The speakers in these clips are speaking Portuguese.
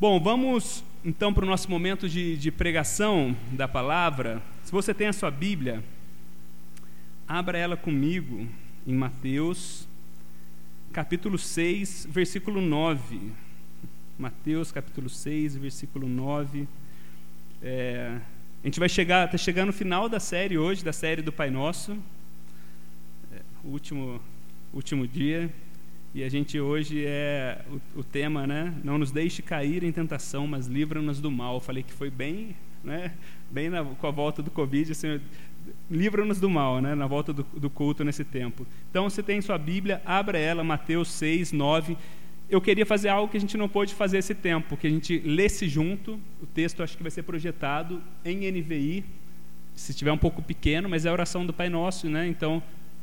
Bom, vamos então para o nosso momento de, de pregação da palavra. Se você tem a sua Bíblia, abra ela comigo em Mateus, capítulo 6, versículo 9. Mateus, capítulo 6, versículo 9. É, a gente vai chegar, está chegando no final da série hoje, da série do Pai Nosso, é, último, último dia. E a gente hoje é o, o, tema, né? Não nos deixe cair em tentação, mas livra-nos do mal. falei que foi bem, né? Bem na, com a volta do Covid, assim, livra-nos do mal, né? Na volta do, do culto nesse tempo. Então, você tem sua Bíblia, abra ela, Mateus 6, 9. Eu queria fazer algo que a gente não pôde fazer esse tempo, que a gente lesse junto. O texto acho que vai ser projetado em NVI, se estiver um pouco pequeno, mas é a oração do Pai Nosso, né? Então,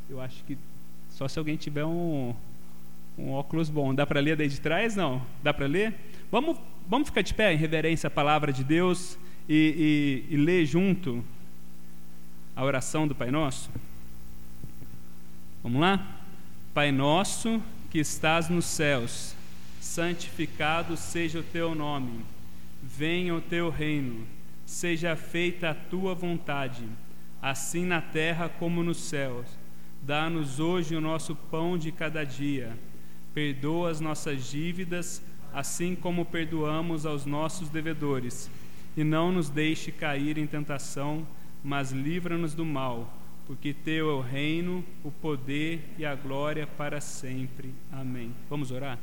eu acho que só se alguém tiver um um óculos bom. Dá para ler daí de trás? Não? Dá para ler? Vamos, vamos ficar de pé em reverência à palavra de Deus e, e, e ler junto a oração do Pai Nosso? Vamos lá? Pai Nosso que estás nos céus, santificado seja o teu nome. Venha o teu reino. Seja feita a tua vontade, assim na terra como nos céus. Dá-nos hoje o nosso pão de cada dia Perdoa as nossas dívidas, assim como perdoamos aos nossos devedores. E não nos deixe cair em tentação, mas livra-nos do mal, porque Teu é o reino, o poder e a glória para sempre. Amém. Vamos orar?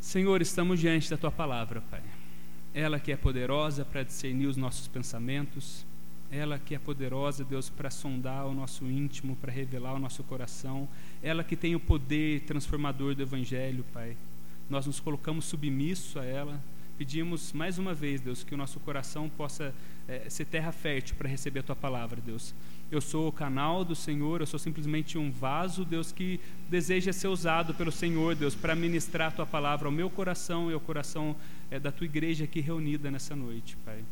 Senhor, estamos diante da Tua palavra, Pai. Ela que é poderosa para discernir os nossos pensamentos, ela que é poderosa, Deus, para sondar o nosso íntimo, para revelar o nosso coração, ela que tem o poder transformador do Evangelho, Pai. Nós nos colocamos submisso a ela, pedimos mais uma vez, Deus, que o nosso coração possa é, ser terra fértil para receber a Tua palavra, Deus. Eu sou o canal do Senhor, eu sou simplesmente um vaso, Deus, que deseja ser usado pelo Senhor, Deus, para ministrar a Tua palavra ao meu coração e ao coração é, da Tua igreja aqui reunida nessa noite, Pai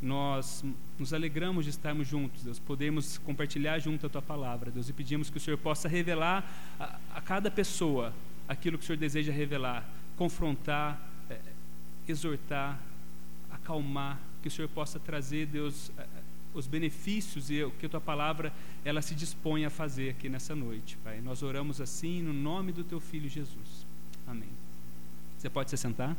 nós nos alegramos de estarmos juntos, Deus, podemos compartilhar junto a Tua palavra, Deus, e pedimos que o Senhor possa revelar a, a cada pessoa aquilo que o Senhor deseja revelar, confrontar, é, exortar, acalmar, que o Senhor possa trazer, Deus, é, os benefícios e o que a Tua palavra ela se dispõe a fazer aqui nessa noite, Pai. Nós oramos assim no nome do Teu Filho Jesus. Amém. Você pode se sentar?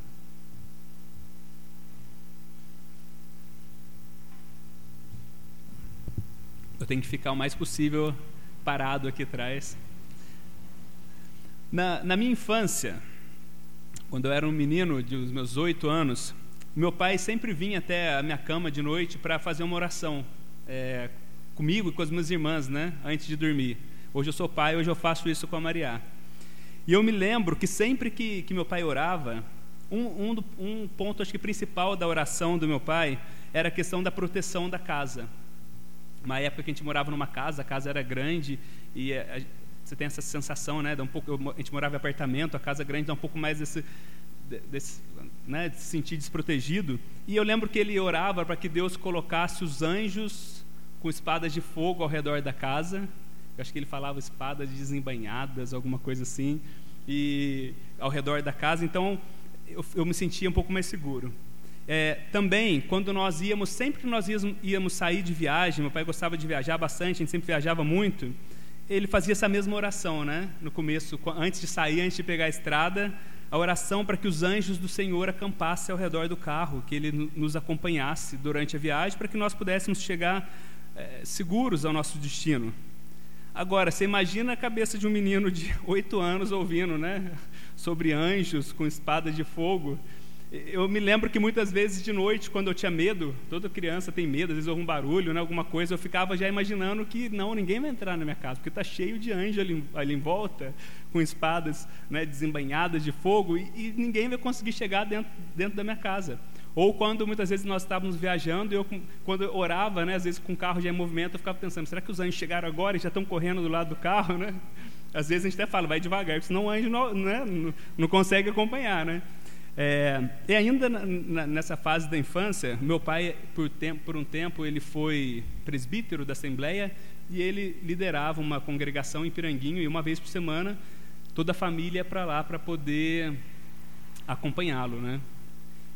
Eu tenho que ficar o mais possível parado aqui atrás. Na, na minha infância, quando eu era um menino de os meus oito anos, meu pai sempre vinha até a minha cama de noite para fazer uma oração é, comigo e com as minhas irmãs, né, antes de dormir. Hoje eu sou pai, hoje eu faço isso com a Maria. E eu me lembro que sempre que, que meu pai orava, um, um, um ponto acho que principal da oração do meu pai era a questão da proteção da casa uma época que a gente morava numa casa, a casa era grande e a, a, você tem essa sensação, né? Dá um pouco, a gente morava em apartamento, a casa grande dá um pouco mais desse, desse né, de se sentir desprotegido. E eu lembro que ele orava para que Deus colocasse os anjos com espadas de fogo ao redor da casa. Eu acho que ele falava espadas desembanhadas, alguma coisa assim, e ao redor da casa. Então eu, eu me sentia um pouco mais seguro. É, também, quando nós íamos, sempre que nós íamos, sair de viagem, meu pai gostava de viajar bastante, a gente sempre viajava muito, ele fazia essa mesma oração, né? No começo, antes de sair, antes de pegar a estrada, a oração para que os anjos do Senhor acampassem ao redor do carro, que ele nos acompanhasse durante a viagem, para que nós pudéssemos chegar é, seguros ao nosso destino. Agora, você imagina a cabeça de um menino de oito anos ouvindo, né? Sobre anjos com espada de fogo. Eu me lembro que muitas vezes de noite, quando eu tinha medo, toda criança tem medo, às vezes ouve um barulho, né, alguma coisa, eu ficava já imaginando que não, ninguém vai entrar na minha casa, porque está cheio de anjos ali, ali, em volta, com espadas né, de fogo, e, e, ninguém vai conseguir chegar dentro, dentro da minha casa. Ou quando muitas vezes nós estávamos viajando, eu quando eu orava, né, às vezes com o carro já em movimento, eu ficava pensando, será que os anjos chegaram agora e já estão correndo do lado do carro, né? Às vezes a gente até fala, vai devagar, senão o anjo não, né, não consegue acompanhar, né? É, e ainda na, na, nessa fase da infância, meu pai, por, tempo, por um tempo, ele foi presbítero da Assembleia e ele liderava uma congregação em Piranguinho e uma vez por semana toda a família ia para lá para poder acompanhá-lo, né?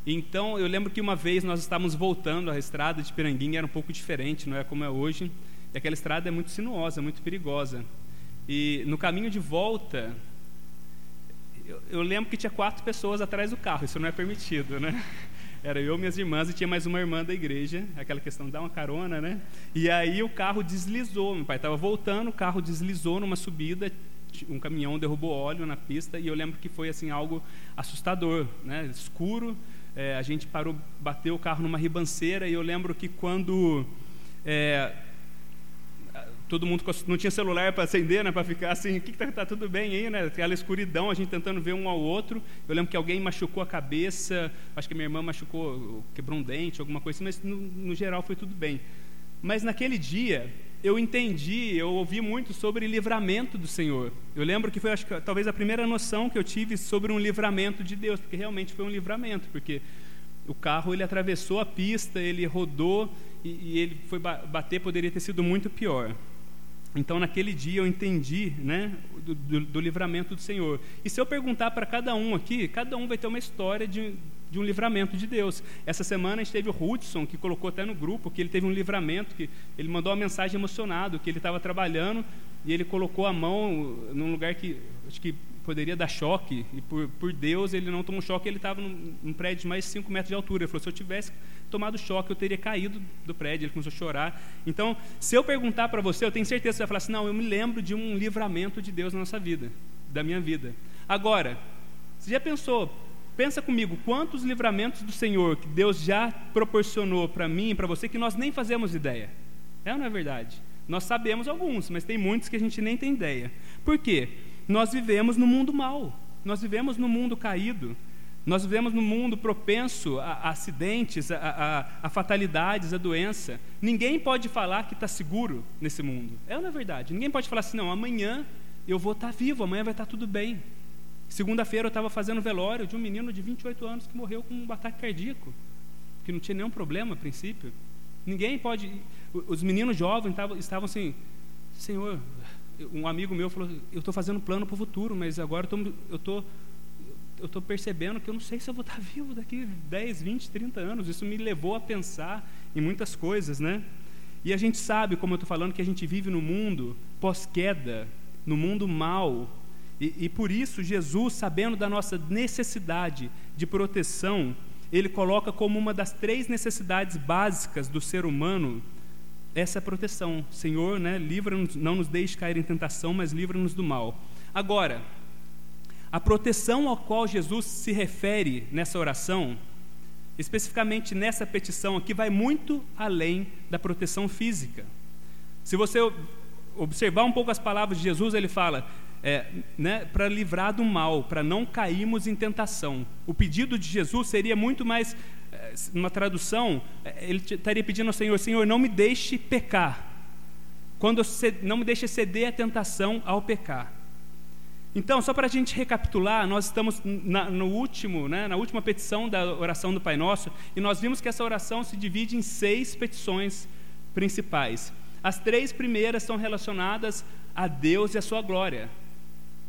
Então, eu lembro que uma vez nós estávamos voltando a estrada de Piranguinha, era um pouco diferente, não é como é hoje. E aquela estrada é muito sinuosa, muito perigosa. E no caminho de volta, eu, eu lembro que tinha quatro pessoas atrás do carro, isso não é permitido, né? Era eu, minhas irmãs e tinha mais uma irmã da igreja, aquela questão de dar uma carona, né? E aí o carro deslizou, meu pai estava voltando, o carro deslizou numa subida, um caminhão derrubou óleo na pista e eu lembro que foi assim algo assustador, né? Escuro, é, a gente parou, bateu o carro numa ribanceira e eu lembro que quando é, todo mundo não tinha celular para acender, né, para ficar assim, o que está tá tudo bem aí, né? Aquela escuridão, a gente tentando ver um ao outro. Eu lembro que alguém machucou a cabeça, acho que minha irmã machucou, quebrou um dente, alguma coisa assim, mas no, no geral foi tudo bem. Mas naquele dia, eu entendi, eu ouvi muito sobre livramento do Senhor. Eu lembro que foi, acho que, talvez a primeira noção que eu tive sobre um livramento de Deus, porque realmente foi um livramento, porque o carro ele atravessou a pista, ele rodou e, e ele foi bater, poderia ter sido muito pior. Então, naquele dia, eu entendi né, do, do, do livramento do Senhor. E se eu perguntar para cada um aqui, cada um vai ter uma história de, de um livramento de Deus. Essa semana a gente teve o Hudson, que colocou até no grupo que ele teve um livramento, que ele mandou uma mensagem emocionado, que ele estava trabalhando e ele colocou a mão num lugar que acho que poderia dar choque, e por, por Deus ele não tomou choque, ele estava num, num, prédio de mais de 5 metros de altura. Ele falou: se eu tivesse tomado choque, eu teria caído do prédio. Ele começou a chorar. Então, se eu perguntar para você, eu tenho certeza que você vai falar assim: não, eu me lembro de um livramento de Deus na nossa vida, da minha vida. Agora, você já pensou, Pensa comigo, quantos livramentos do Senhor que Deus já proporcionou para mim e para você que nós nem fazemos ideia. É ou não é verdade? Nós sabemos alguns, mas tem muitos que a gente nem tem ideia. Por quê? Nós vivemos no mundo mal. Nós vivemos no mundo caído. Nós vivemos num mundo propenso a, a acidentes, a, a, a, fatalidades, a doença. Ninguém pode falar que está seguro nesse mundo. É ou não é verdade? Ninguém pode falar assim, não, amanhã eu vou estar tá vivo, amanhã vai estar tá tudo bem. Segunda-feira eu estava fazendo velório de um menino de 28 anos que morreu com um ataque cardíaco, que não tinha nenhum problema a princípio. Ninguém pode. Os meninos jovens estavam, estavam assim, Senhor, um amigo meu falou, eu estou fazendo plano para o futuro, mas agora eu estou eu estou percebendo que eu não sei se eu vou estar vivo daqui 10, 20, 30 anos. Isso me levou a pensar em muitas coisas, né? E a gente sabe, como eu estou falando, que a gente vive no mundo pós-queda, no mundo mal, e, e por isso, Jesus, sabendo da nossa necessidade de proteção, ele coloca como uma das três necessidades básicas do ser humano essa proteção. Senhor, né, livra-nos, não nos deixe cair em tentação, mas livra-nos do mal. Agora, a proteção ao qual Jesus se refere nessa oração, especificamente nessa petição aqui, vai muito além da proteção física. Se você observar um pouco as palavras de Jesus, ele fala: é, né, para livrar do mal, para não cairmos em tentação. O pedido de Jesus seria muito mais, é, uma tradução, é, ele estaria pedindo ao Senhor: Senhor, não me deixe pecar. Quando não me deixe ceder à tentação ao pecar. Então, só para a gente recapitular, nós estamos na, no último, né, na última petição da oração do Pai Nosso, e nós vimos que essa oração se divide em seis petições principais. As três primeiras são relacionadas a Deus e a sua glória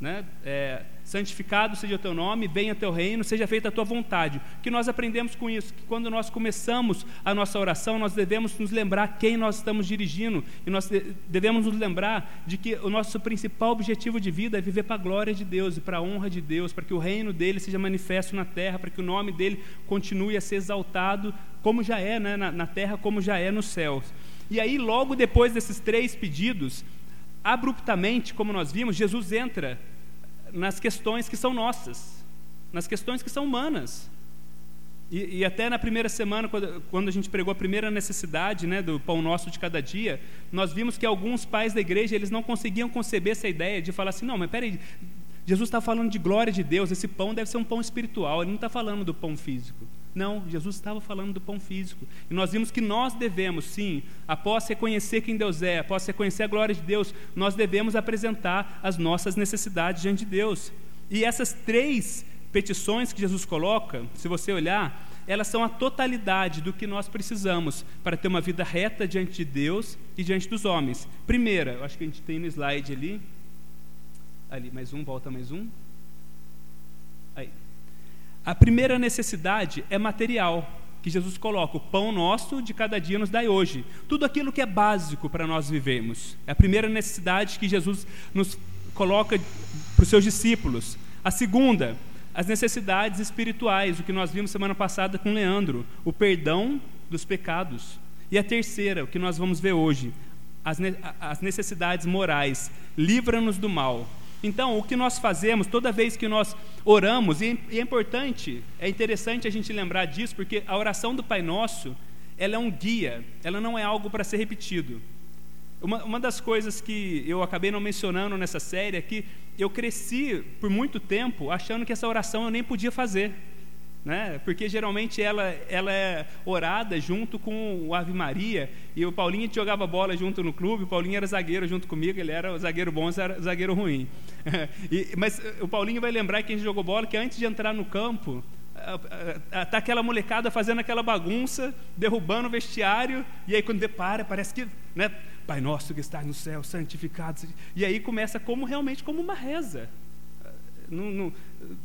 né? É, santificado seja o teu nome, venha teu reino, seja feita a tua vontade. Que nós aprendemos com isso? Que quando nós começamos a nossa oração, nós devemos nos lembrar quem nós estamos dirigindo e nós devemos nos lembrar de que o nosso principal objetivo de vida é viver para a glória de Deus e para a honra de Deus, para que o reino dele seja manifesto na terra, para que o nome dele continue a ser exaltado, como já é né? na, na terra, como já é nos céus. E aí, logo depois desses três pedidos, abruptamente, como nós vimos, Jesus entra nas questões que são nossas, nas questões que são humanas. E, e, até na primeira semana, quando, quando, a gente pregou a primeira necessidade né, do pão nosso de cada dia, nós vimos que alguns pais da igreja eles não conseguiam conceber essa ideia de falar assim, não, mas peraí, Jesus está falando de glória de Deus, esse pão deve ser um pão espiritual, ele não está falando do pão físico. Não, Jesus estava falando do pão físico. E nós vimos que nós devemos, sim, após reconhecer quem Deus é, após reconhecer a glória de Deus, nós devemos apresentar as nossas necessidades diante de Deus. E essas três petições que Jesus coloca, se você olhar, elas são a totalidade do que nós precisamos para ter uma vida reta diante de Deus e diante dos homens. Primeira, eu acho que a gente tem no slide ali. Ali, mais um, volta mais um. A primeira necessidade é material, que Jesus coloca: o pão nosso de cada dia nos dai hoje. Tudo aquilo que é básico para nós vivermos. É a primeira necessidade que Jesus nos coloca para os seus discípulos. A segunda, as necessidades espirituais, o que nós vimos semana passada com Leandro, o perdão dos pecados. E a terceira, o que nós vamos ver hoje, as necessidades morais, livra-nos do mal. Então, o que nós fazemos toda vez que nós oramos, e é importante, é interessante a gente lembrar disso, porque a oração do Pai Nosso, ela é um guia, ela não é algo para ser repetido. Uma, uma das coisas que eu acabei não mencionando nessa série é que eu cresci por muito tempo achando que essa oração eu nem podia fazer né? Porque geralmente ela, ela é orada junto com o Ave Maria, e o Paulinho jogava bola junto no clube, o Paulinho era zagueiro junto comigo, ele era zagueiro bom, era zagueiro ruim. e, mas o Paulinho vai lembrar que a gente jogou bola que antes de entrar no campo, tá aquela molecada fazendo aquela bagunça, derrubando o vestiário, e aí quando depara, parece que, né, Pai nosso que está no céu, santificado. E aí começa como realmente como uma reza não, não,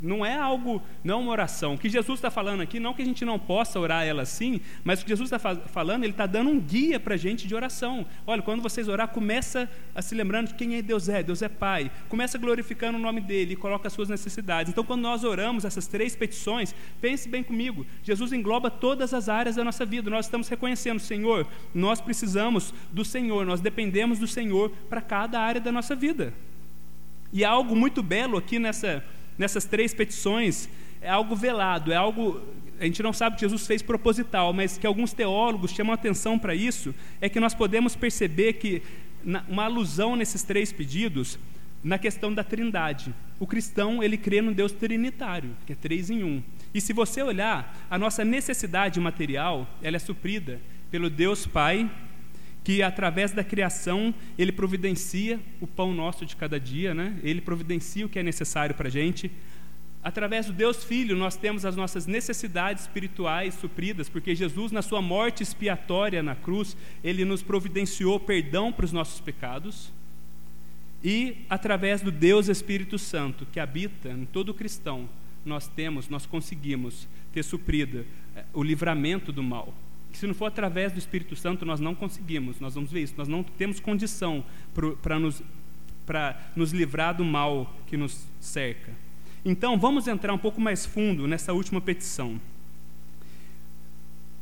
não é algo, não é uma oração. O que Jesus está falando aqui, não que a gente não possa orar ela assim, mas o que Jesus está falando, ele está dando um guia para a gente de oração. Olha, quando vocês orar, começa a se lembrando de quem é Deus é, Deus é Pai. Começa glorificando o nome dele e coloca as suas necessidades. Então, quando nós oramos essas três petições, pense bem comigo, Jesus engloba todas as áreas da nossa vida. Nós estamos reconhecendo, Senhor, nós precisamos do Senhor, nós dependemos do Senhor para cada área da nossa vida. E há algo muito belo aqui nessa, nessas três petições, é algo velado, é algo, a gente não sabe que Jesus fez proposital, mas que alguns teólogos chamam atenção para isso, é que nós podemos perceber que uma alusão nesses três pedidos na questão da trindade. O cristão, ele crê no Deus trinitário, que é três em um. E se você olhar, a nossa necessidade material, ela é suprida pelo Deus Pai, que através da criação ele providencia o pão nosso de cada dia, né? ele providencia o que é necessário para a gente. Através do Deus Filho, nós temos as nossas necessidades espirituais supridas, porque Jesus, na sua morte expiatória na cruz, ele nos providenciou perdão para os nossos pecados. E através do Deus Espírito Santo, que habita em todo cristão, nós temos, nós conseguimos ter suprido eh, o livramento do mal se não for através do Espírito Santo nós não conseguimos, nós vamos ver isso, nós não temos condição para nos, nos livrar do mal que nos cerca. Então vamos entrar um pouco mais fundo nessa última petição.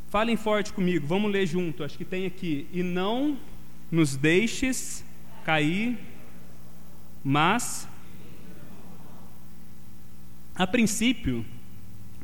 Falem forte comigo, vamos ler junto, acho que tem aqui. E não nos deixes cair, mas. A princípio,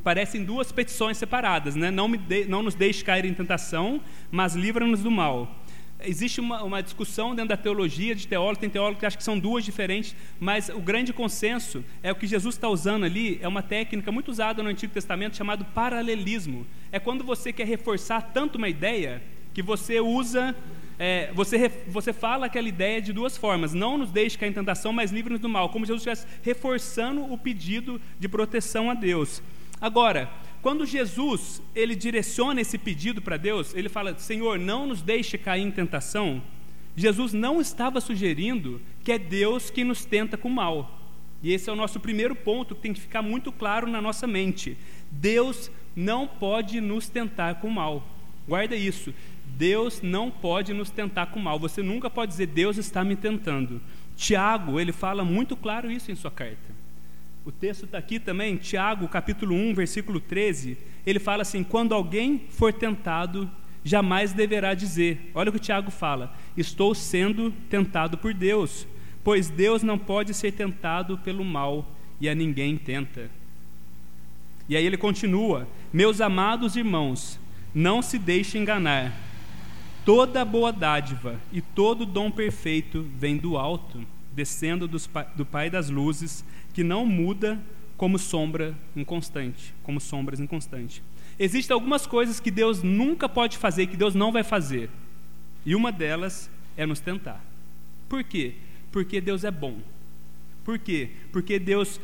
parecem duas petições separadas, né? não, de, não nos deixe cair em tentação, mas livra-nos do mal. Existe uma, uma, discussão dentro da teologia, de teólogos, tem teólogos que acham que são duas diferentes, mas o grande consenso é o que Jesus está usando ali, é uma técnica muito usada no Antigo Testamento chamado paralelismo. É quando você quer reforçar tanto uma ideia que você usa é, você, você fala aquela ideia de duas formas: não nos deixe cair em tentação, mas livre-nos do mal, como Jesus estivesse reforçando o pedido de proteção a Deus. Agora, quando Jesus ele direciona esse pedido para Deus, ele fala: Senhor, não nos deixe cair em tentação. Jesus não estava sugerindo que é Deus que nos tenta com mal. E esse é o nosso primeiro ponto que tem que ficar muito claro na nossa mente. Deus não pode nos tentar com mal. Guarda isso. Deus não pode nos tentar com mal. Você nunca pode dizer Deus está me tentando. Tiago, ele fala muito claro isso em sua carta. O texto está aqui também, Tiago, capítulo 1, versículo 13. Ele fala assim: Quando alguém for tentado, jamais deverá dizer. Olha o que Tiago fala: Estou sendo tentado por Deus, pois Deus não pode ser tentado pelo mal e a ninguém tenta. E aí ele continua: Meus amados irmãos, não se deixem enganar. Toda boa dádiva e todo dom perfeito vem do alto, descendo do Pai das luzes que não muda como sombra inconstante, como sombras inconstantes. Existem algumas coisas que Deus nunca pode fazer, que Deus não vai fazer. E uma delas é nos tentar. Por quê? Porque Deus é bom. Por quê? Porque Deus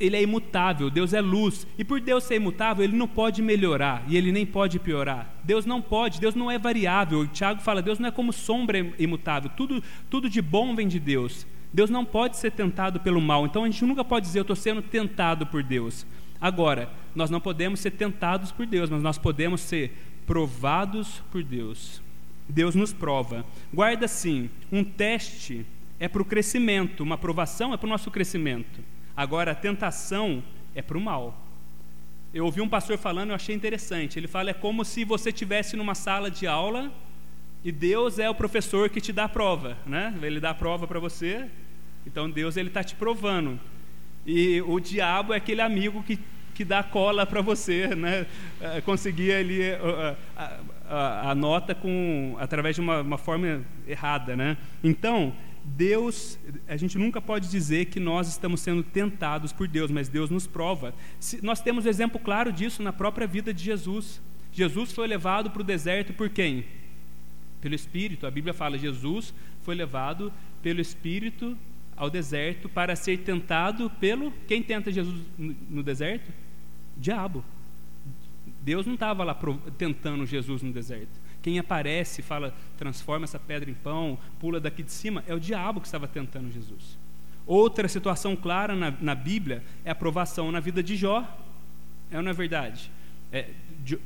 ele é imutável, Deus é luz. E por Deus ser imutável, ele não pode melhorar e ele nem pode piorar. Deus não pode, Deus não é variável. O Tiago fala, Deus não é como sombra imutável. Tudo, tudo de bom vem de Deus. Deus não pode ser tentado pelo mal. Então a gente nunca pode dizer eu estou sendo tentado por Deus. Agora, nós não podemos ser tentados por Deus, mas nós podemos ser provados por Deus. Deus nos prova. Guarda assim: um teste é para o crescimento, uma aprovação é para o nosso crescimento. Agora, a tentação é para o mal. Eu ouvi um pastor falando, eu achei interessante. Ele fala: é como se você estivesse numa sala de aula e Deus é o professor que te dá a prova, né? Ele dá a prova para você, então Deus ele está te provando. E o diabo é aquele amigo que, que dá cola para você, né? É, conseguir ali a, a, a, a, nota com através de uma, uma forma errada, né? Então Deus, a gente nunca pode dizer que nós estamos sendo tentados por Deus, mas Deus nos prova. Se, nós temos exemplo claro disso na própria vida de Jesus. Jesus foi levado para o deserto por quem? Pelo Espírito. A Bíblia fala: Jesus foi levado pelo Espírito ao deserto para ser tentado pelo. Quem tenta Jesus no deserto? Diabo. Deus não estava lá tentando Jesus no deserto. Quem aparece, fala, transforma essa pedra em pão, pula daqui de cima, é o diabo que estava tentando Jesus. Outra situação clara na, na Bíblia é a provação na vida de Jó. É ou não é verdade? É,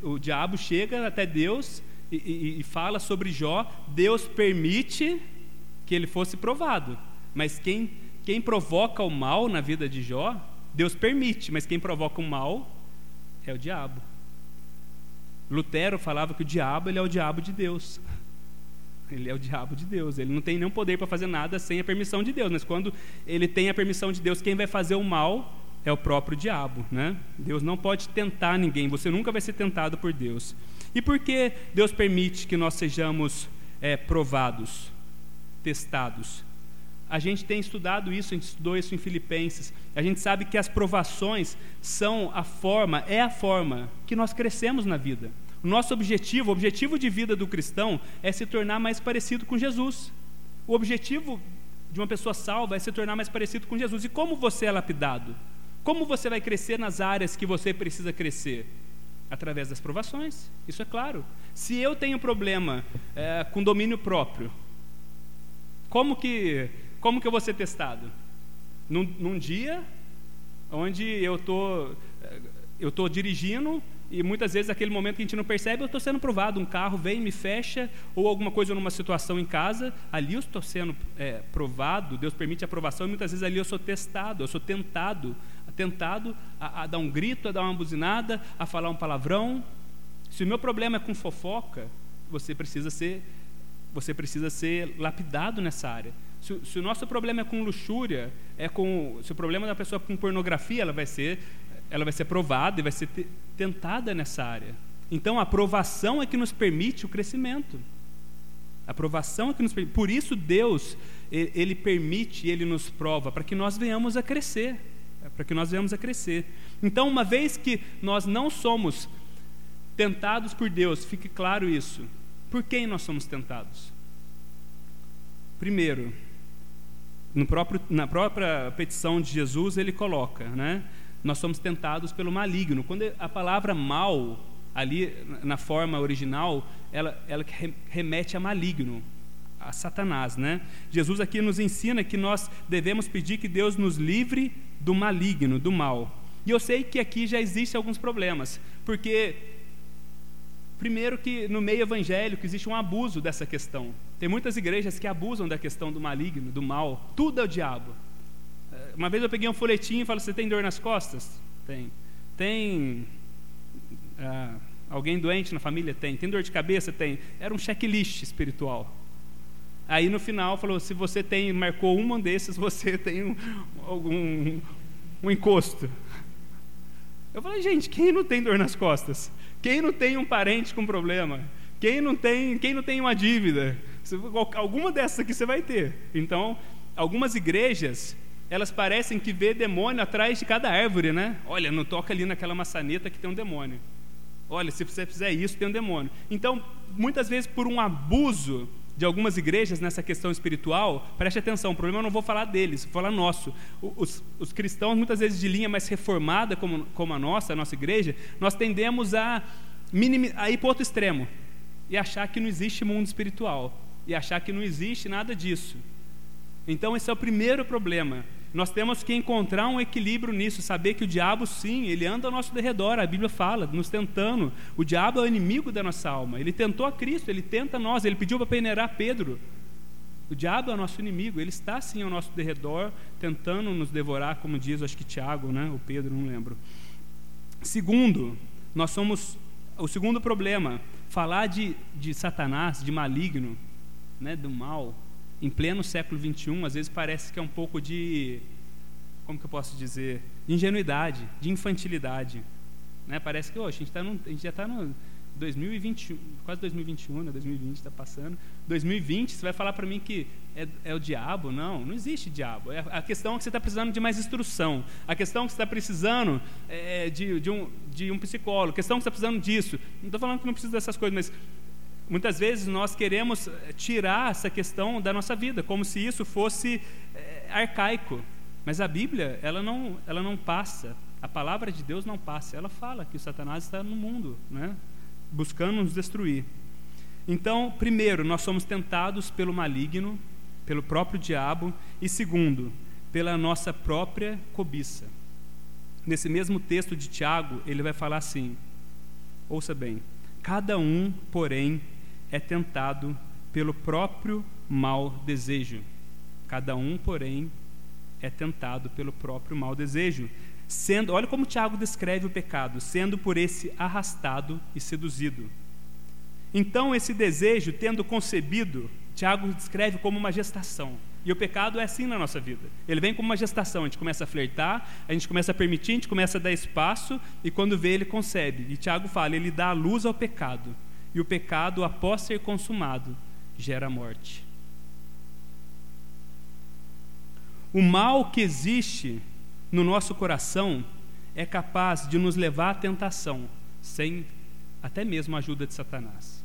o diabo chega até Deus e, e, e fala sobre Jó, Deus permite que ele fosse provado. Mas quem, quem provoca o mal na vida de Jó, Deus permite, mas quem provoca o mal é o diabo. Lutero falava que o diabo ele é o diabo de Deus. Ele é o diabo de Deus. Ele não tem nenhum poder para fazer nada sem a permissão de Deus. Mas quando ele tem a permissão de Deus, quem vai fazer o mal é o próprio diabo, né? Deus não pode tentar ninguém. Você nunca vai ser tentado por Deus. E por que Deus permite que nós sejamos é, provados, testados? A gente tem estudado isso, a gente estudou isso em Filipenses. A gente sabe que as provações são a forma, é a forma que nós crescemos na vida. O nosso objetivo, o objetivo de vida do cristão é se tornar mais parecido com Jesus. O objetivo de uma pessoa salva é se tornar mais parecido com Jesus. E como você é lapidado? Como você vai crescer nas áreas que você precisa crescer? Através das provações, isso é claro. Se eu tenho problema é, com domínio próprio, como que como que eu vou ser testado? Num, num dia onde eu tô, eu estou dirigindo e muitas vezes aquele momento que a gente não percebe, eu estou sendo provado. Um carro vem, me fecha, ou alguma coisa numa situação em casa, ali eu estou sendo é, provado, Deus permite a aprovação, e muitas vezes ali eu sou testado, eu sou tentado, tentado a, a dar um grito, a dar uma buzinada, a falar um palavrão. Se o meu problema é com fofoca, você precisa ser, você precisa ser lapidado nessa área. Se, se, o nosso problema é com luxúria, é com, se o problema da pessoa é com pornografia, ela vai ser, ela vai ser provada e vai ser tentada nessa área. Então, a aprovação é que nos permite o crescimento. A aprovação é que nos permite. Por isso, Deus, ele, ele permite, ele nos prova, para que nós venhamos a crescer. É, para que nós venhamos a crescer. Então, uma vez que nós não somos tentados por Deus, fique claro isso. Por quem nós somos tentados? Primeiro, próprio, na própria petição de Jesus, ele coloca, né? Nós somos tentados pelo maligno. Quando a palavra mal, ali na forma original, ela, ela remete a maligno, a Satanás, né? Jesus aqui nos ensina que nós devemos pedir que Deus nos livre do maligno, do mal. E eu sei que aqui já existem alguns problemas, porque primeiro que no meio evangélico existe um abuso dessa questão. Tem muitas igrejas que abusam da questão do maligno, do mal. Tudo é o diabo. É, uma vez eu peguei um folhetinho e falei: Você tem dor nas costas? Tem. Tem. Ah, alguém doente na família? Tem. Tem dor de cabeça? Tem. Era um checklist espiritual. Aí no final falou: Se você tem, marcou um desses, você tem um, algum um encosto. Eu falei: Gente, quem não tem dor nas costas? Quem não tem um parente com problema? Quem não tem, quem não tem uma dívida? alguma dessas aqui você vai ter. Então, algumas igrejas, elas parecem que vê demônio atrás de cada árvore, né? Olha, não toca ali naquela maçaneta que tem um demônio. Olha, se você fizer isso, tem um demônio. Então, muitas vezes, por um abuso de algumas igrejas nessa questão espiritual, preste atenção, o problema eu não vou falar deles, vou falar nosso. Os, os cristãos, muitas vezes de linha mais reformada, como, como a nossa, a nossa igreja, nós tendemos a, a ir para outro extremo e achar que não existe mundo espiritual e achar que não existe nada disso. Então, esse é o primeiro problema. Nós temos que encontrar um equilíbrio nisso, saber que o diabo, sim, ele anda ao nosso derredor, a Bíblia fala, nos tentando. O diabo é o inimigo da nossa alma. Ele tentou a Cristo, ele tenta nós, ele pediu para peneirar Pedro. O diabo é o nosso inimigo, ele está sim ao nosso derredor, tentando nos devorar, como diz, acho que Tiago, né? ou Pedro, não lembro. Segundo, nós somos. O segundo problema, falar de, de Satanás, de maligno, né, do mal, em pleno século XXI, às vezes parece que é um pouco de, como que eu posso dizer, de ingenuidade, de infantilidade. Né? Parece que oh, a, gente tá a gente já está no 2021, quase 2021, né? 2020 está passando. 2020, você vai falar para mim que é, é, o diabo? Não, não existe diabo. É, a questão é que você está precisando de mais instrução. A questão é que você está precisando é, de, de, um, de um psicólogo. A questão é que você está precisando disso. Não estou falando que não precisa dessas coisas, mas Muitas vezes nós queremos eh, tirar essa questão da nossa vida, como se isso fosse é, arcaico. Mas a Bíblia, ela não, ela não passa. A palavra de Deus não passa. Ela fala que o Satanás está no mundo, né? buscando nos destruir. Então, primeiro, nós somos tentados pelo maligno, pelo próprio diabo, e segundo, pela nossa própria cobiça. Nesse mesmo texto de Tiago, ele vai falar assim: ouça bem, cada um, porém, é tentado pelo próprio mau desejo. Cada um, porém, é tentado pelo próprio mau desejo. Sendo, olha como Tiago descreve o pecado, sendo por esse arrastado e seduzido. Então, esse desejo, tendo concebido, Tiago descreve como uma gestação. E o pecado é assim na nossa vida. Ele vem como uma gestação. A gente começa a flertar, a gente começa a permitir, a gente começa a dar espaço, e quando vê, ele concebe. E Tiago fala: ele dá a luz ao pecado e o pecado, após ser consumado, gera morte. O mal que existe no nosso coração é capaz de nos levar à tentação, sem até mesmo a ajuda de Satanás.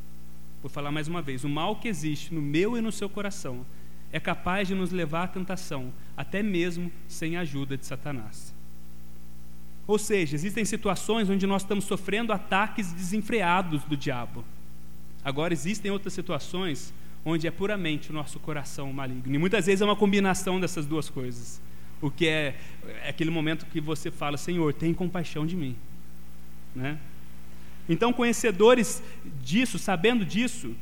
Vou falar mais uma vez: o mal que existe no meu e no seu coração é capaz de nos levar à tentação, até mesmo sem a ajuda de Satanás. Ou seja, existem situações onde nós estamos sofrendo ataques desenfreados do diabo. Agora, existem outras situações onde é puramente o nosso coração maligno. E muitas vezes é uma combinação dessas duas coisas. O que é, é aquele momento que você fala, Senhor, tem compaixão de mim. Né? Então, conhecedores disso, sabendo disso,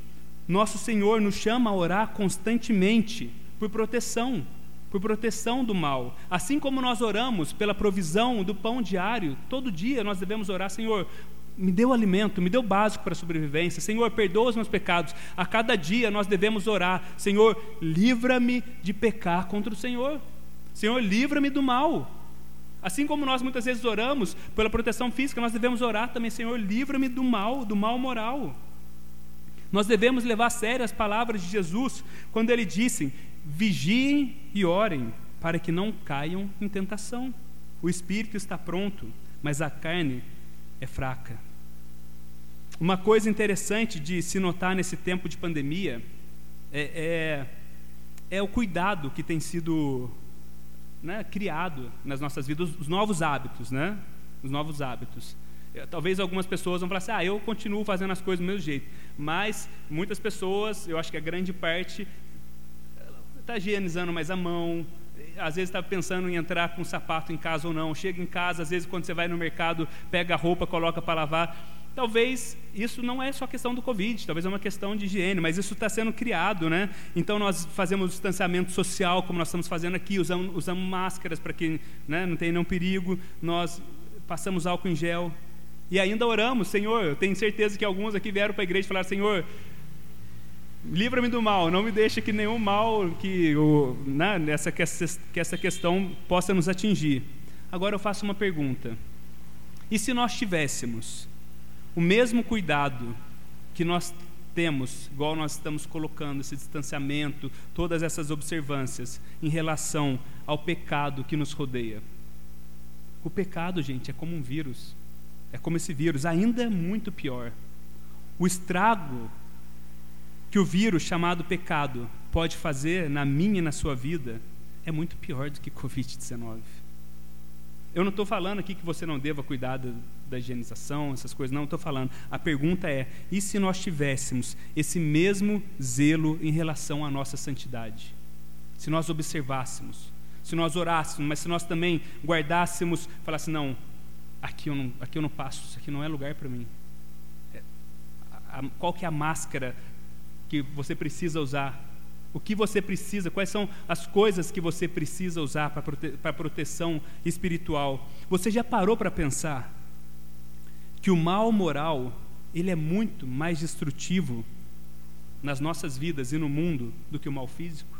nosso Senhor nos chama a orar constantemente por proteção, por proteção do mal. Assim como nós oramos pela provisão do pão diário, todo dia nós devemos orar, Senhor, me deu alimento, me deu básico para a sobrevivência. Senhor, perdoa os meus pecados. A cada dia nós devemos orar. Senhor, livra-me de pecar contra o Senhor. Senhor, livra-me do mal. Assim como nós muitas vezes oramos pela proteção física, nós devemos orar também, Senhor, livra-me do mal, do mal moral. Nós devemos levar a sério as palavras de Jesus quando ele disse: vigiem e orem para que não caiam em tentação. O espírito está pronto, mas a carne é fraca. Uma coisa interessante de se notar nesse tempo de pandemia é, é, é o cuidado que tem sido né, criado nas nossas vidas, os novos hábitos, né? Os novos hábitos. É, talvez algumas pessoas vão falar assim, ah, eu continuo fazendo as coisas do meu jeito. Mas muitas pessoas, eu acho que a grande parte, está higienizando mais a mão, às vezes está pensando em entrar com sapato em casa ou não. Chega em casa, às vezes quando você vai no mercado, pega a roupa, coloca para lavar. Talvez isso não é só questão do Covid, talvez é uma questão de higiene, mas isso está sendo criado, né? Então nós fazemos distanciamento social, como nós estamos fazendo aqui, usamos, usamos máscaras para que né, não tenha nenhum perigo, nós passamos álcool em gel e ainda oramos, Senhor. Eu tenho certeza que alguns aqui vieram para a igreja e falaram, Senhor, livra-me do mal, não me deixe que nenhum mal, que, o, né, que, essa, que essa questão possa nos atingir. Agora eu faço uma pergunta: e se nós tivéssemos o mesmo cuidado que nós temos, igual nós estamos colocando esse distanciamento, todas essas observâncias em relação ao pecado que nos rodeia? O pecado, gente, é como um vírus, é como esse vírus, ainda é muito pior. O estrago que o vírus chamado pecado pode fazer na minha e na sua vida é muito pior do que Covid-19. Eu não estou falando aqui que você não deva cuidar da, da higienização, essas coisas, não estou falando. A pergunta é: e se nós tivéssemos esse mesmo zelo em relação à nossa santidade? Se nós observássemos, se nós orássemos, mas se nós também guardássemos, falasse não, aqui eu não, aqui eu não passo, isso aqui não é lugar para mim. É, a, qual que é a máscara que você precisa usar? O que você precisa? Quais são as coisas que você precisa usar para prote proteção espiritual? Você já parou para pensar que o mal moral ele é muito mais destrutivo nas nossas vidas e no mundo do que o mal físico?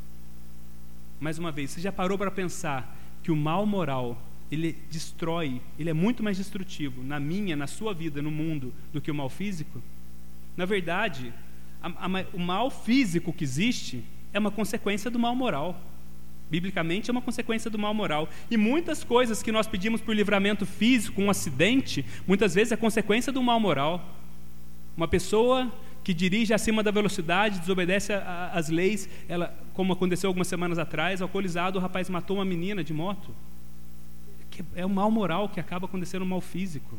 Mais uma vez, você já parou para pensar que o mal moral ele destrói, ele é muito mais destrutivo na minha, na sua vida, no mundo, do que o mal físico? Na verdade, a, a, o mal físico que existe é uma consequência do mal moral. Biblicamente é uma consequência do mal moral. E muitas coisas que nós pedimos por livramento físico, um acidente, muitas vezes é consequência do mal moral. Uma pessoa que dirige acima da velocidade, desobedece às leis, ela, como aconteceu algumas semanas atrás, alcoolizado, o rapaz matou uma menina de moto. É o mal moral que acaba acontecendo o mal físico.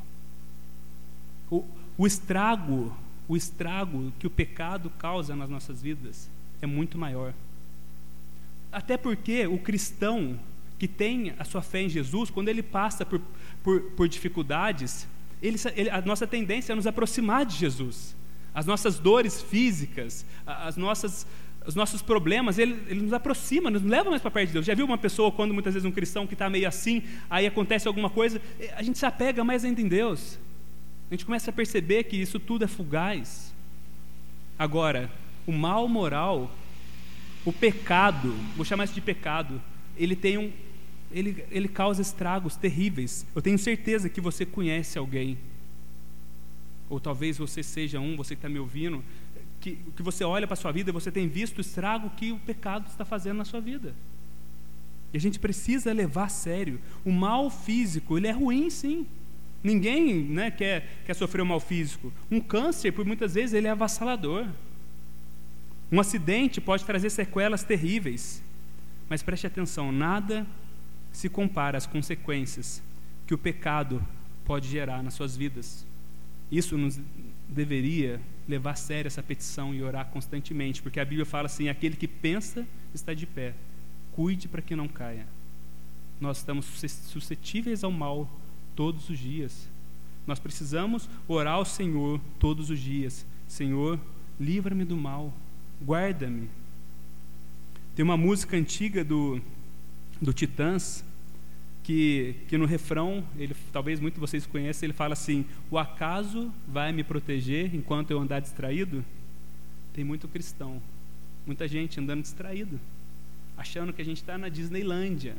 O, o estrago, o estrago que o pecado causa nas nossas vidas é muito maior. Até porque o cristão que tem a sua fé em Jesus, quando ele passa por, por, por dificuldades, ele, ele, a nossa tendência é nos aproximar de Jesus. As nossas dores físicas, as nossas, os nossos problemas, ele, ele nos aproxima, nos leva mais para perto de Deus. Já viu uma pessoa, quando muitas vezes um cristão que está meio assim, aí acontece alguma coisa, a gente se apega mais ainda em Deus. A gente começa a perceber que isso tudo é fugaz. Agora, o mal moral, o pecado, vou chamar isso de pecado, ele tem um, ele, ele causa estragos terríveis. Eu tenho certeza que você conhece alguém, ou talvez você seja um, você que está me ouvindo, que, que você olha para a sua vida e você tem visto o estrago que o pecado está fazendo na sua vida. E a gente precisa levar a sério. O mal físico, ele é ruim, sim. Ninguém né, quer, quer sofrer o um mal físico. Um câncer, por muitas vezes, ele é avassalador. Um acidente pode trazer sequelas terríveis. Mas preste atenção, nada se compara às consequências que o pecado pode gerar nas suas vidas. Isso nos deveria levar a sério essa petição e orar constantemente, porque a Bíblia fala assim: aquele que pensa está de pé, cuide para que não caia. Nós estamos suscetíveis ao mal todos os dias. Nós precisamos orar ao Senhor todos os dias: Senhor, livra-me do mal, guarda-me. Tem uma música antiga do, do Titãs, que, que no refrão, ele, talvez muitos de vocês conheçam, ele fala assim: O acaso vai me proteger enquanto eu andar distraído? Tem muito cristão, muita gente andando distraído, achando que a gente está na Disneylândia,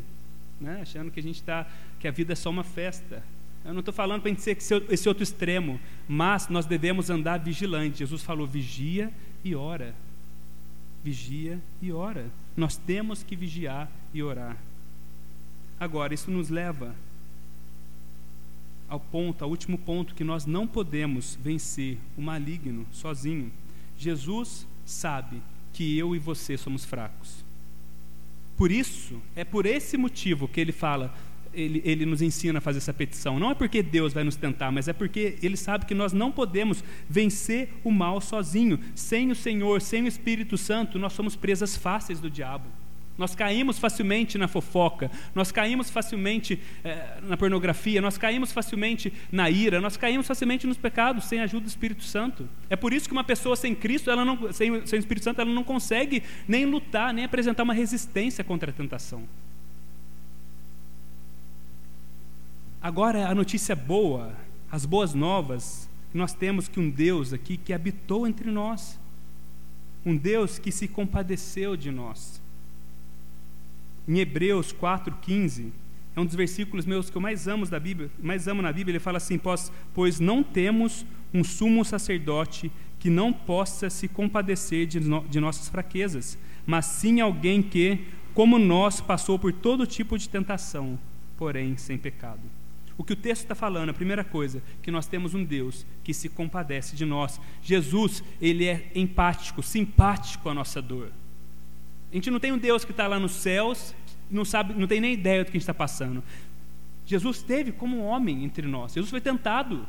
né? achando que a gente está, que a vida é só uma festa. Eu não estou falando para a gente ser esse outro extremo, mas nós devemos andar vigilante. Jesus falou: vigia e ora. Vigia e ora. Nós temos que vigiar e orar. Agora, isso nos leva ao ponto, ao último ponto, que nós não podemos vencer o maligno sozinho. Jesus sabe que eu e você somos fracos. Por isso, é por esse motivo que ele fala: ele, ele nos ensina a fazer essa petição. Não é porque Deus vai nos tentar, mas é porque Ele sabe que nós não podemos vencer o mal sozinho. Sem o Senhor, sem o Espírito Santo, nós somos presas fáceis do diabo. Nós caímos facilmente na fofoca, nós caímos facilmente eh, na pornografia, nós caímos facilmente na ira, nós caímos facilmente nos pecados sem a ajuda do Espírito Santo. É por isso que uma pessoa sem Cristo, ela não, sem, sem o Espírito Santo, ela não consegue nem lutar, nem apresentar uma resistência contra a tentação. Agora a notícia boa, as boas novas, nós temos que um Deus aqui que habitou entre nós, um Deus que se compadeceu de nós. Em Hebreus 4:15, é um dos versículos meus que eu mais amo da Bíblia, mais amo na Bíblia, ele fala assim: "Pois, não temos um sumo sacerdote que não possa se compadecer de, no, de nossas fraquezas, mas sim alguém que, como nós, passou por todo tipo de tentação, porém sem pecado." O que o texto está falando, a primeira coisa, que nós temos um Deus que se compadece de nós. Jesus, ele é empático, simpático à nossa dor. A gente não tem um Deus que está lá nos céus, não sabe, não tem nem ideia do que a gente está passando. Jesus esteve como homem entre nós. Jesus foi tentado.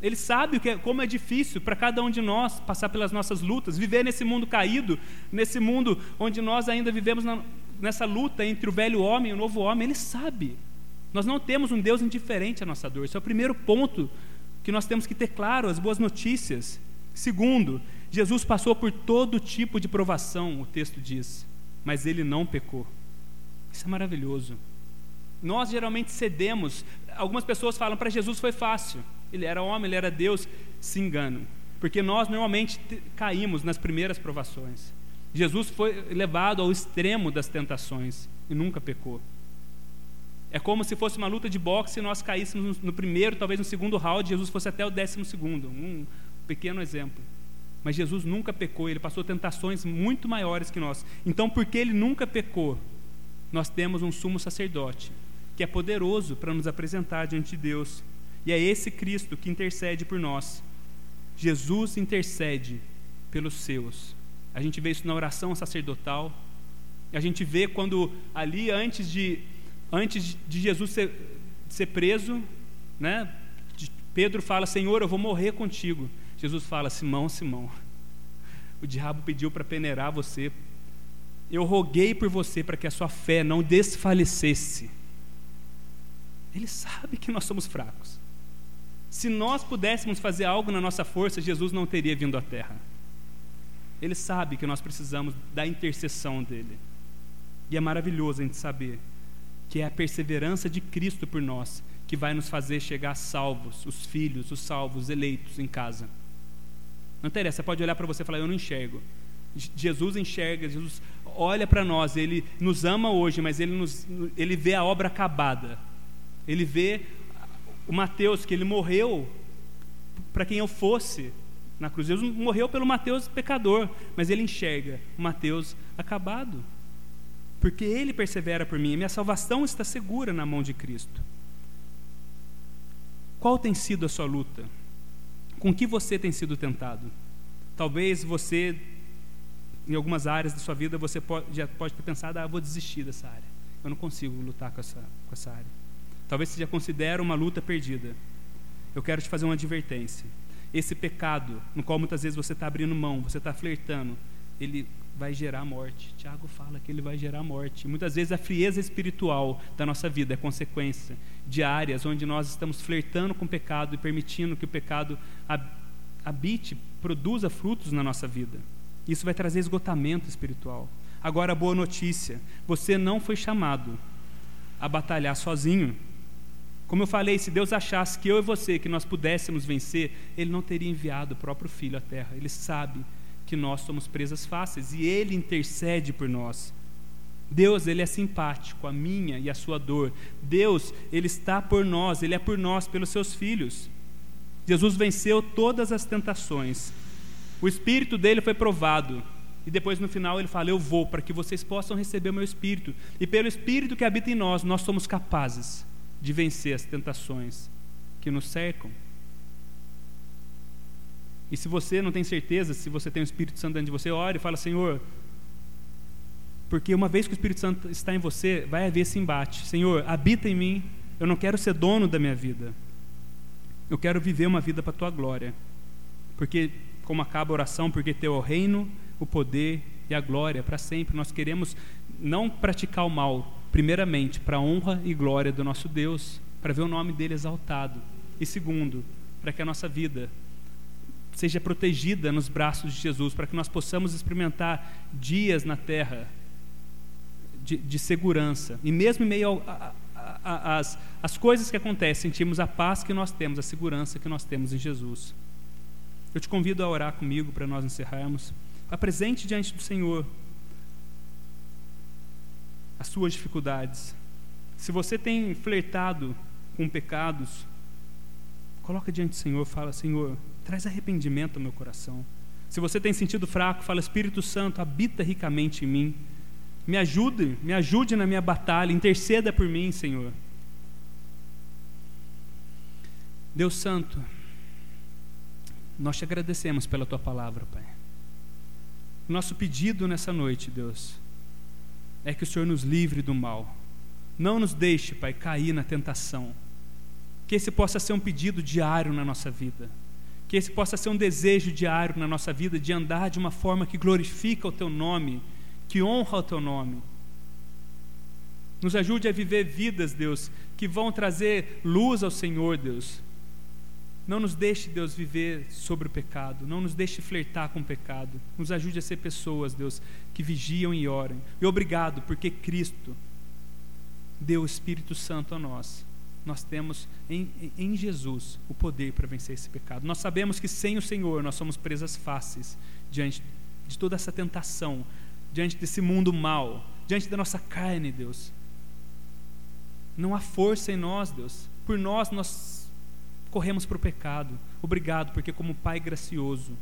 Ele sabe é, como é difícil para cada um de nós passar pelas nossas lutas, viver nesse mundo caído, nesse mundo onde nós ainda vivemos na, nessa luta entre o velho homem e o novo homem, Ele sabe. Nós não temos um Deus indiferente à nossa dor. Esse é o primeiro ponto que nós temos que ter claro, as boas notícias. Segundo, Jesus passou por todo tipo de provação, o texto diz, mas ele não pecou. Isso é maravilhoso. Nós geralmente cedemos. Algumas pessoas falam para Jesus foi fácil. Ele era homem, ele era Deus. Se enganam. Porque nós normalmente caímos nas primeiras provações. Jesus foi levado ao extremo das tentações e nunca pecou. É como se fosse uma luta de boxe e nós caíssemos no primeiro, talvez no segundo round, Jesus fosse até o décimo segundo. Um pequeno exemplo. Mas Jesus nunca pecou, ele passou tentações muito maiores que nós. Então, porque ele nunca pecou, nós temos um sumo sacerdote que é poderoso para nos apresentar diante de Deus. E é esse Cristo que intercede por nós. Jesus intercede pelos seus. A gente vê isso na oração sacerdotal. A gente vê quando ali antes de antes de Jesus ser, ser preso, né? Pedro fala: Senhor, eu vou morrer contigo. Jesus fala: Simão, Simão, o diabo pediu para peneirar você. Eu roguei por você para que a sua fé não desfalecesse. Ele sabe que nós somos fracos. Se nós pudéssemos fazer algo na nossa força, Jesus não teria vindo à terra. Ele sabe que nós precisamos da intercessão dele. E é maravilhoso a gente saber que é a perseverança de Cristo por nós que vai nos fazer chegar salvos, os filhos, os salvos, eleitos em casa. Não interessa, você pode olhar para você e falar: Eu não enxergo. Jesus enxerga, Jesus olha para nós, ele nos ama hoje, mas ele, nos, ele vê a obra acabada. Ele vê o Mateus, que ele morreu para quem eu fosse na cruz. Jesus morreu pelo Mateus pecador, mas ele enxerga o Mateus acabado. Porque ele persevera por mim, minha salvação está segura na mão de Cristo. Qual tem sido a sua luta? Com que você tem sido tentado? Talvez você, em algumas áreas da sua vida, você pode, já pode ter pensado: ah, vou desistir dessa área. Eu não consigo lutar com essa, com essa área. Talvez você já considere uma luta perdida. Eu quero te fazer uma advertência. Esse pecado, no qual muitas vezes você está abrindo mão, você está flertando, ele vai gerar morte. Tiago fala que ele vai gerar morte. Muitas vezes a frieza espiritual da nossa vida é consequência de áreas onde nós estamos flertando com o pecado e permitindo que o pecado habite, produza frutos na nossa vida. Isso vai trazer esgotamento espiritual. Agora, a boa notícia: você não foi chamado a batalhar sozinho. Como eu falei, se Deus achasse que eu e você, que nós pudéssemos vencer, Ele não teria enviado o próprio Filho à terra. Ele sabe que nós somos presas fáceis e Ele intercede por nós. Deus, Ele é simpático, a minha e a sua dor. Deus, Ele está por nós, Ele é por nós, pelos seus filhos. Jesus venceu todas as tentações. O Espírito dele foi provado. E depois no final ele fala: Eu vou para que vocês possam receber o meu Espírito. E pelo Espírito que habita em nós, nós somos capazes de vencer as tentações que nos cercam. E se você não tem certeza, se você tem o Espírito Santo dentro de você, ore e fala, Senhor, porque uma vez que o Espírito Santo está em você, vai haver esse embate. Senhor, habita em mim, eu não quero ser dono da minha vida. Eu quero viver uma vida para a tua glória. Porque, como acaba a oração, porque teu é o reino, o poder e a glória para sempre. Nós queremos não praticar o mal, primeiramente, para a honra e glória do nosso Deus, para ver o nome dele exaltado. E segundo, para que a nossa vida seja protegida nos braços de Jesus, para que nós possamos experimentar dias na terra de, de segurança. E mesmo em meio às as coisas que acontecem, sentimos a paz que nós temos, a segurança que nós temos em Jesus. Eu te convido a orar comigo para nós encerrarmos. Apresente diante do Senhor as suas dificuldades. Se você tem flertado com pecados, coloca diante do Senhor, fala: Senhor, Traz arrependimento ao meu coração. Se você tem sentido fraco, fala: Espírito Santo, habita ricamente em mim. Me ajude, me ajude na minha batalha, interceda por mim, Senhor. Deus Santo, nós te agradecemos pela tua palavra, Pai. Nosso pedido nessa noite, Deus, é que o Senhor nos livre do mal. Não nos deixe, Pai, cair na tentação. Que esse possa ser um pedido diário na nossa vida que esse possa ser um desejo diário na nossa vida de andar de uma forma que glorifica o teu nome, que honra o teu nome. Nos ajude a viver vidas, Deus, que vão trazer luz ao Senhor, Deus. Não nos deixe, Deus, viver sobre o pecado. Não nos deixe flertar com o pecado. Nos ajude a ser pessoas, Deus, que vigiam e orem. E obrigado, porque Cristo deu o Espírito Santo a nós. Nós temos em, em Jesus o poder para vencer esse pecado. Nós sabemos que sem o Senhor nós somos presas fáceis diante de toda essa tentação, diante desse mundo mal, diante da nossa carne, Deus. Não há força em nós, Deus. Por nós, nós corremos para o pecado. Obrigado, porque como Pai gracioso,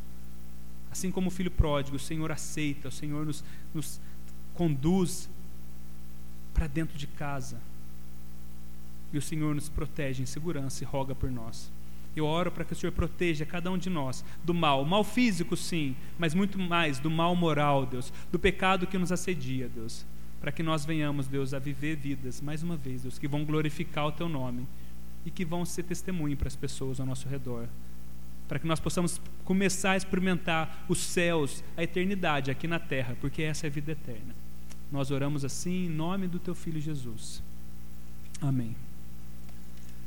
assim como o Filho pródigo, o Senhor aceita, o Senhor nos, nos conduz para dentro de casa. E o Senhor nos protege em segurança e roga por nós. Eu oro para que o Senhor proteja cada um de nós do mal, mal físico, sim, mas muito mais do mal moral, Deus, do pecado que nos assedia, Deus para que nós venhamos, Deus, a viver vidas, mais uma vez, Deus, que vão glorificar o Teu nome e que vão ser testemunho para as pessoas ao nosso redor. Para que nós possamos começar a experimentar os céus, a eternidade aqui na terra, porque essa é a vida eterna. Nós oramos assim em nome do Teu Filho Jesus. Amém.